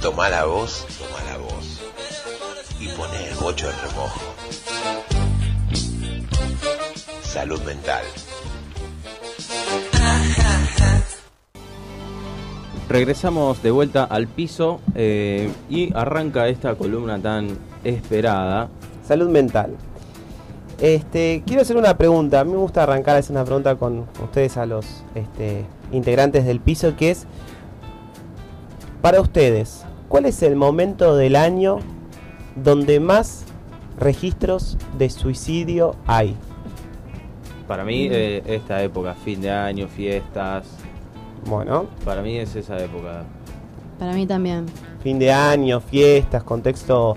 Toma la voz, toma la voz. Y pone el bocho en remojo. Salud mental. Regresamos de vuelta al piso eh, y arranca esta columna tan esperada. Salud mental. Este, quiero hacer una pregunta. A mí me gusta arrancar a hacer una pregunta con ustedes a los este, integrantes del piso, que es, para ustedes, ¿cuál es el momento del año donde más registros de suicidio hay? Para mí, eh, esta época, fin de año, fiestas. Bueno, Para mí es esa época. Para mí también. fin de año, fiestas, contexto,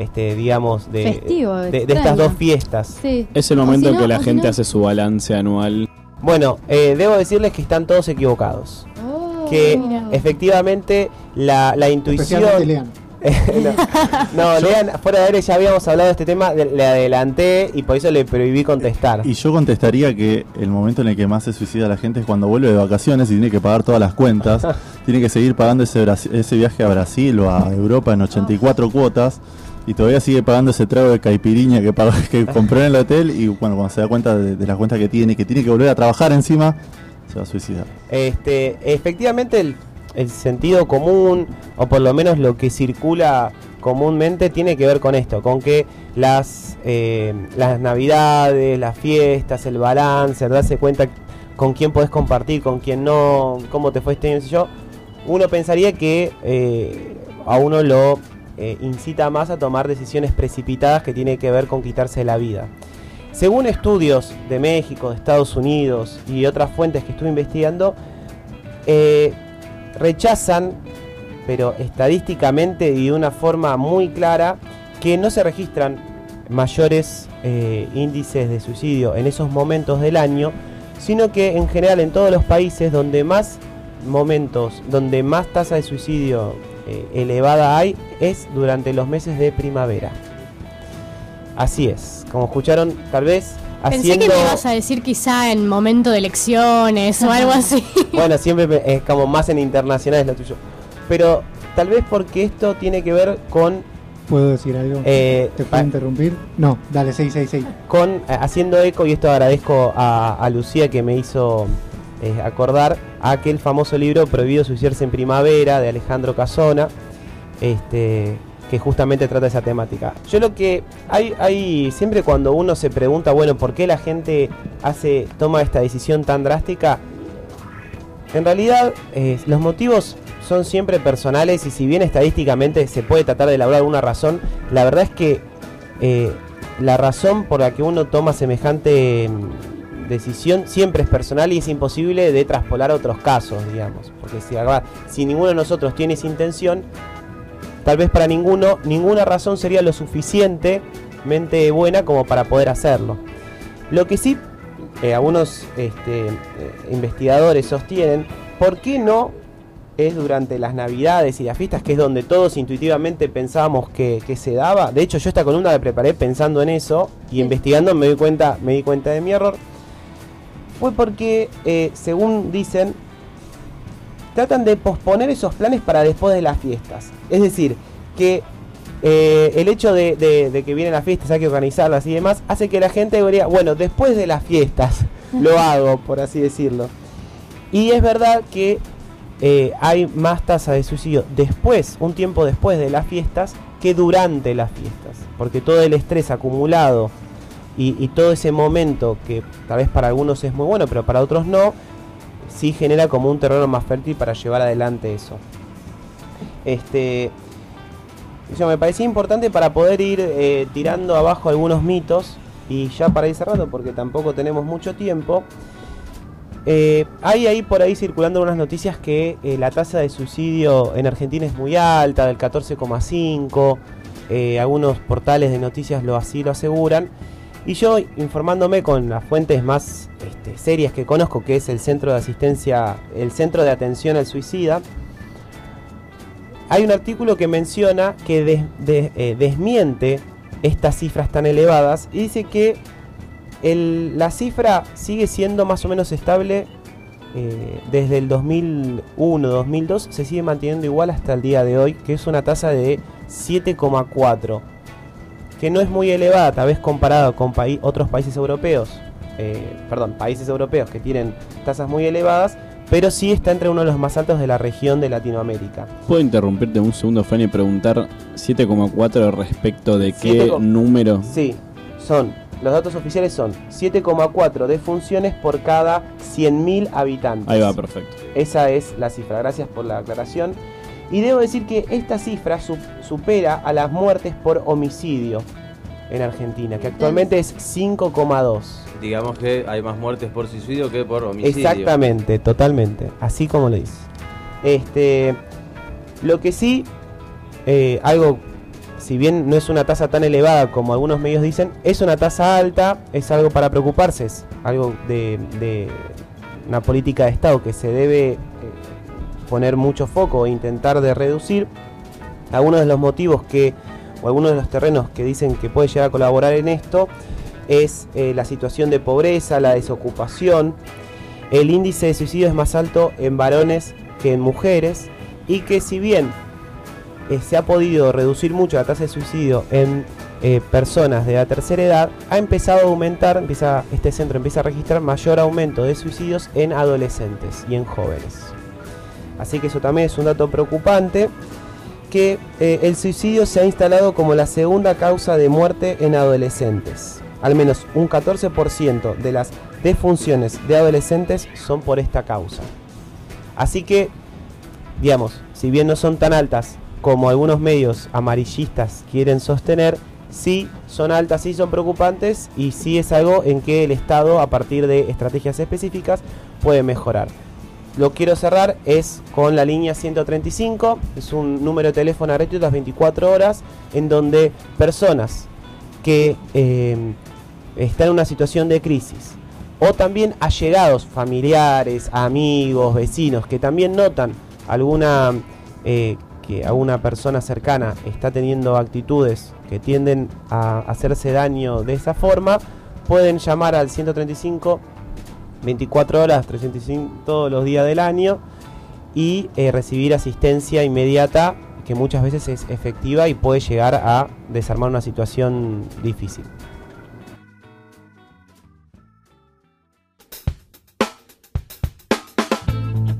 este, digamos, de, Festivo, de, estas dos fiestas. Sí. Es el momento si en que la si gente no- hace su balance anual. Bueno, eh, debo decirles que están todos equivocados. Oh, Que mira. efectivamente la, la intuición... Lean. no, no, Lean, fuera de aire ya habíamos hablado de este tema, de- le adelanté y por eso le prohibí contestar. Y yo contestaría que el momento en el que más se suicida la gente es cuando vuelve de vacaciones y tiene que pagar todas las cuentas. tiene que seguir pagando ese, ese viaje a Brasil o a Europa en 84 cuotas. Y todavía sigue pagando ese trago de caipiriña que, pagó, que compró en el hotel. Y bueno, cuando se da cuenta de, de las cuentas que tiene, y que tiene que volver a trabajar encima, se va a suicidar. Este, efectivamente el, el sentido común, o por lo menos lo que circula comúnmente, tiene que ver con esto, con que las, eh, las navidades, las fiestas, el balance, darse cuenta con quién podés compartir, con quién no, cómo te fue este año, yo, uno pensaría que eh, a uno lo eh, incita más a tomar decisiones precipitadas que tiene que ver con quitarse la vida. Según estudios de México, de Estados Unidos y otras fuentes que estuve investigando, eh, rechazan, pero estadísticamente y de una forma muy clara, que no se registran mayores eh, índices de suicidio en esos momentos del año, sino que en general en todos los países donde más momentos, donde más tasa de suicidio eh, elevada hay, es durante los meses de primavera. Así es, como escucharon, tal vez Pensé haciendo... que me ibas a decir quizá en momento de elecciones o algo así. Bueno, siempre es como más en internacional es lo tuyo. Pero tal vez porque esto tiene que ver con, ¿Puedo decir algo? Eh, ¿Te puedo ah. interrumpir? No, dale, 666. con eh, haciendo eco, y esto agradezco a, a Lucía que me hizo acordar a aquel famoso libro Prohibido suicidarse en primavera de Alejandro Casona, este, que justamente trata esa temática. Yo lo que hay, siempre cuando uno se pregunta, bueno, ¿por qué la gente hace, toma esta decisión tan drástica? En realidad, eh, los motivos son siempre personales y si bien estadísticamente se puede tratar de elaborar una razón, la verdad es que eh, la razón por la que uno toma semejante decisión siempre es personal y es imposible de traspolar a otros casos, digamos. Porque si, si ninguno de nosotros tiene esa intención, tal vez para ninguno, ninguna razón sería lo suficientemente buena como para poder hacerlo. Lo que sí eh, algunos este, eh, investigadores sostienen, ¿por qué no es durante las navidades y las fiestas, que es donde todos intuitivamente pensábamos que, que se daba? De hecho, yo esta columna la preparé pensando en eso y investigando me di cuenta, me di cuenta de mi error. Fue porque, eh, según dicen, tratan de posponer esos planes para después de las fiestas. Es decir, que eh, el hecho de, de- de que vienen las fiestas, hay que organizarlas y demás, hace que la gente diría, bueno, después de las fiestas lo hago, por así decirlo. Y es verdad que eh, hay más tasa de suicidio después, un tiempo después de las fiestas, que durante las fiestas. Porque todo el estrés acumulado y, todo ese momento que tal vez para algunos es muy bueno, pero para otros no, sí genera como un terreno más fértil para llevar adelante eso. Este, yo me parecía importante para poder ir eh, tirando abajo algunos mitos y ya para ir cerrando porque tampoco tenemos mucho tiempo. Eh, hay ahí por ahí circulando unas noticias que eh, la tasa de suicidio en Argentina es muy alta, del 14,5. eh, algunos portales de noticias lo así lo aseguran. Y yo informándome con las fuentes más este, serias que conozco, que es el Centro de Asistencia, el Centro de Atención al Suicida, hay un artículo que menciona que eh, desmiente estas cifras tan elevadas y dice que la cifra sigue siendo más o menos estable eh, desde el 2001-2002 se sigue manteniendo igual hasta el día de hoy, que es una tasa de 7,4, que no es muy elevada, tal vez comparado con otros países europeos, eh, perdón, países europeos que tienen tasas muy elevadas, pero sí está entre uno de los más altos de la región de Latinoamérica. ¿Puedo interrumpirte un segundo, Fanny, y preguntar 7,4 respecto de qué 7,4. número? Sí, son, los datos oficiales son 7,4 defunciones por cada 100.000 habitantes. Ahí va, perfecto. Esa es la cifra, gracias por la aclaración. Y debo decir que esta cifra su- supera a las muertes por homicidio en Argentina, que actualmente es 5,2. Digamos que hay más muertes por suicidio que por homicidio. Exactamente, totalmente, así como lo dice. Este, lo que sí, eh, algo, si bien no es una tasa tan elevada como algunos medios dicen, es una tasa alta, es algo para preocuparse, es algo de, de una política de Estado que se debe poner mucho foco e intentar de reducir. Algunos de los motivos que, o algunos de los terrenos que dicen que puede llegar a colaborar en esto, es eh, la situación de pobreza, la desocupación. El índice de suicidio es más alto en varones que en mujeres y que si bien eh, se ha podido reducir mucho la tasa de suicidio en eh, personas de la tercera edad, ha empezado a aumentar, empieza, este centro empieza a registrar mayor aumento de suicidios en adolescentes y en jóvenes. Así que eso también es un dato preocupante que eh, el suicidio se ha instalado como la segunda causa de muerte en adolescentes. Al menos un 14% de las defunciones de adolescentes son por esta causa. Así que, digamos, si bien no son tan altas como algunos medios amarillistas quieren sostener, sí son altas, sí son preocupantes y sí es algo en que el Estado, a partir de estrategias específicas, puede mejorar. Lo quiero cerrar es con la línea 135, es un número de teléfono gratuito las 24 horas, en donde personas que eh, están en una situación de crisis, o también allegados, familiares, amigos, vecinos, que también notan alguna eh, que alguna persona cercana está teniendo actitudes que tienden a hacerse daño de esa forma, pueden llamar al 135 24 horas, 365 todos los días del año y eh, recibir asistencia inmediata que muchas veces es efectiva y puede llegar a desarmar una situación difícil.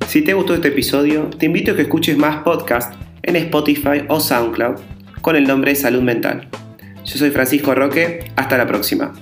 Si te gustó este episodio, te invito a que escuches más podcasts en Spotify o SoundCloud con el nombre Salud Mental. Yo soy Francisco Roque, hasta la próxima.